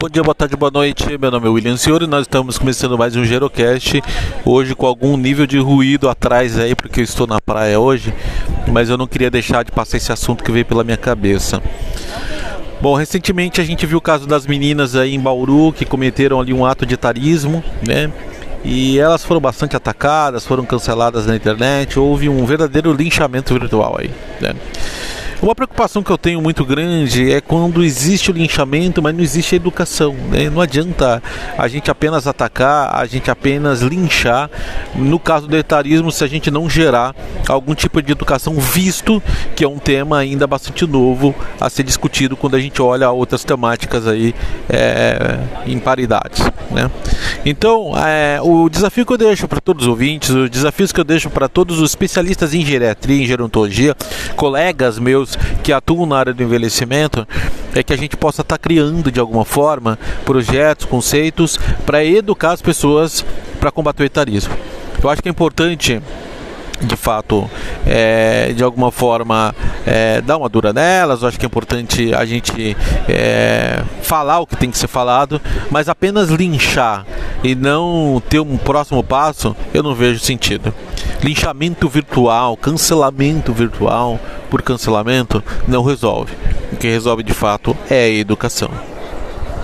Bom dia, boa tarde, boa noite. Meu nome é William Senhor e nós estamos começando mais um Gerocast. Hoje com algum nível de ruído atrás aí, porque eu estou na praia hoje, mas eu não queria deixar de passar esse assunto que veio pela minha cabeça. Bom, recentemente a gente viu o caso das meninas aí em Bauru que cometeram ali um ato de etarismo, né? E elas foram bastante atacadas, foram canceladas na internet, houve um verdadeiro linchamento virtual aí, né? Uma preocupação que eu tenho muito grande é quando existe o linchamento, mas não existe a educação. Né? Não adianta a gente apenas atacar, a gente apenas linchar. No caso do etarismo, se a gente não gerar algum tipo de educação, visto que é um tema ainda bastante novo a ser discutido quando a gente olha outras temáticas aí é, em paridades. Né? Então, é, o desafio que eu deixo para todos os ouvintes, os desafios que eu deixo para todos os especialistas em geriatria, em gerontologia, colegas meus que atuam na área do envelhecimento é que a gente possa estar tá criando de alguma forma projetos, conceitos para educar as pessoas para combater o etarismo. Eu acho que é importante de fato, é, de alguma forma, é, uma dura nelas. Eu acho que é importante a gente é, falar o que tem que ser falado, mas apenas linchar e não ter um próximo passo, eu não vejo sentido. Linchamento virtual, cancelamento virtual por cancelamento não resolve. O que resolve de fato é a educação.